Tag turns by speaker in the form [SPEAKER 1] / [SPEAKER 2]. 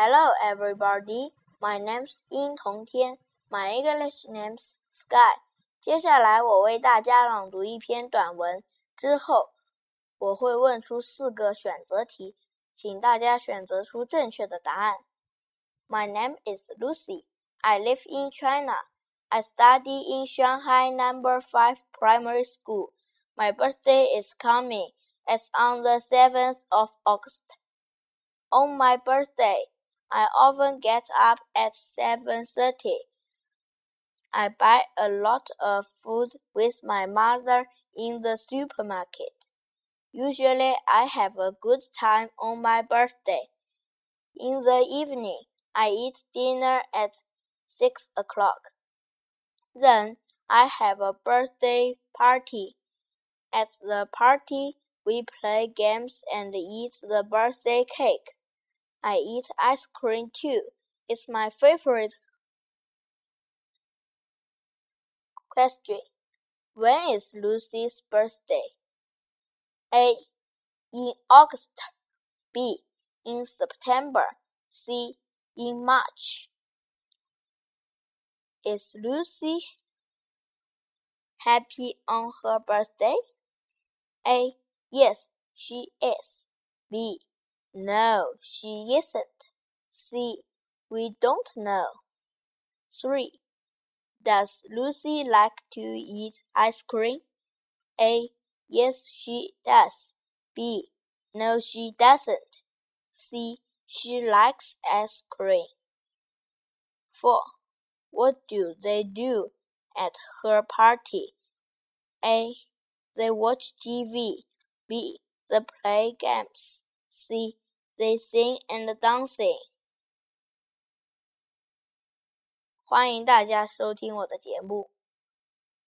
[SPEAKER 1] Hello, everybody. My name's 殷同天. My English name's Sky. 接下来我为大家朗读一篇短文，之后我会问出四个选择题，请大家选择出正确的答案。My name is Lucy. I live in China. I study in Shanghai Number Five Primary School. My birthday is coming. It's on the seventh of August. On my birthday, I often get up at seven thirty. I buy a lot of food with my mother in the supermarket. Usually, I have a good time on my birthday. In the evening, I eat dinner at six o'clock. Then I have a birthday party. At the party, we play games and eat the birthday cake. I eat ice cream too. It's my favorite Question When is Lucy's birthday? A. In August. B. In September. C. In March. Is Lucy happy on her birthday? A. Yes, she is. B. No, she isn't. C. We don't know. 3. Does Lucy like to eat ice cream? A. Yes, she does. B. No, she doesn't. C. She likes ice cream. 4. What do they do at her party? A. They watch TV. B. They play games. C They sing and dancing. 欢迎大家收听我的节目。